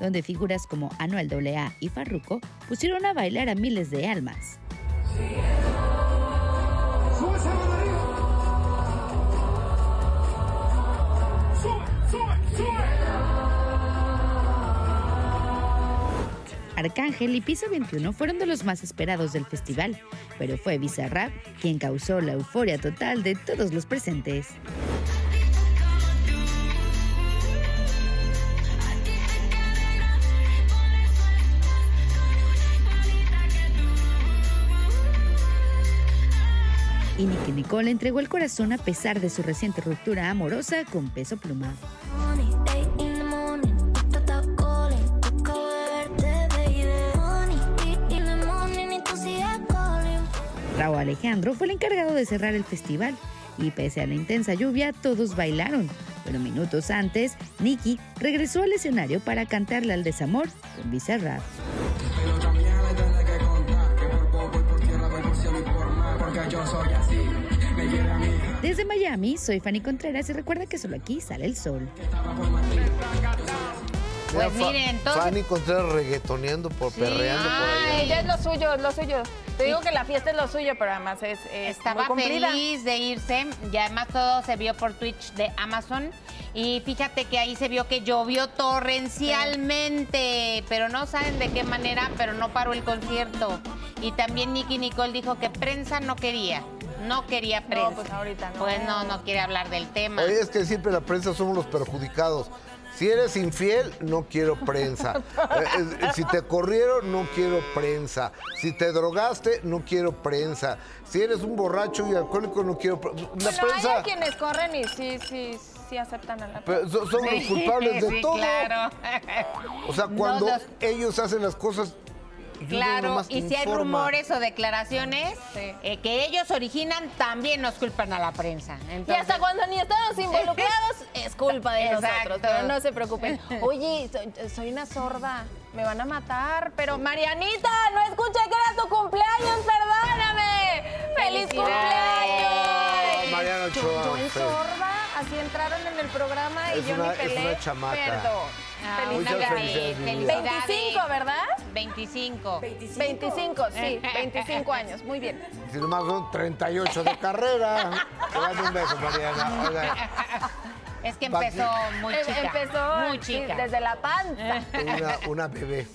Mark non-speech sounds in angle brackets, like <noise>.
donde figuras como Anuel AA y Farruko pusieron a bailar a miles de almas. Arcángel y Piso 21 fueron de los más esperados del festival, pero fue Bizarrap quien causó la euforia total de todos los presentes. Y Nicky Nicole entregó el corazón a pesar de su reciente ruptura amorosa con Peso Pluma. Raúl Alejandro fue el encargado de cerrar el festival y pese a la intensa lluvia todos bailaron. Pero minutos antes, Nicky regresó al escenario para cantarle al desamor con Bizarrap. Desde Miami, soy Fanny Contreras y recuerda que solo aquí sale el sol. Pues miren, entonces... Fanny Contreras reggaetoneando por perreando por Ay, allá. ya es lo suyo, es lo suyo. Te digo que la fiesta es lo suyo, pero además es, es Estaba muy feliz de irse y además todo se vio por Twitch de Amazon. Y fíjate que ahí se vio que llovió torrencialmente, pero no saben de qué manera, pero no paró el concierto. Y también Nicky Nicole dijo que prensa no quería, no quería prensa. pues ahorita no. Pues no, no quiere hablar del tema. Oye, es que siempre la prensa somos los perjudicados. Si eres infiel, no quiero prensa. <laughs> Eh, eh, si te corrieron, no quiero prensa. Si te drogaste, no quiero prensa. Si eres un borracho y alcohólico, no quiero prensa. La Bueno, prensa hay quienes corren y sí, sí, sí aceptan a la pero so- somos los culpables de Sí, todo. claro. O sea, cuando los- ellos hacen las cosas. Y Claro, y si hay rumores o declaraciones Sí. eh, que ellos originan, también nos culpan a la prensa. Y Entonces, hasta cuando ni estamos <laughs> involucrados, es culpa de Exacto. nosotros. Pero no se preocupen. <laughs> Oye, soy, soy una sorda. Me van a matar. Pero Marianita, no escuché que era tu cumpleaños, perdóname. ¡Feliz cumpleaños! Mariana Yo, Ochoa, yo en fe- sorda, así entraron en el programa y Es yo una- ni es pelé. una chamaca. Perdón. Ah, una mi vida. 25, ¿verdad? 25. 25, sí, <laughs> 25 años. Muy bien. Si nomás son 38 de carrera. Te mando un beso, Mariana. Oiga, Es que empezó muy Em- chica. Empezó muy sí, chica. desde la panza. una, una bebé.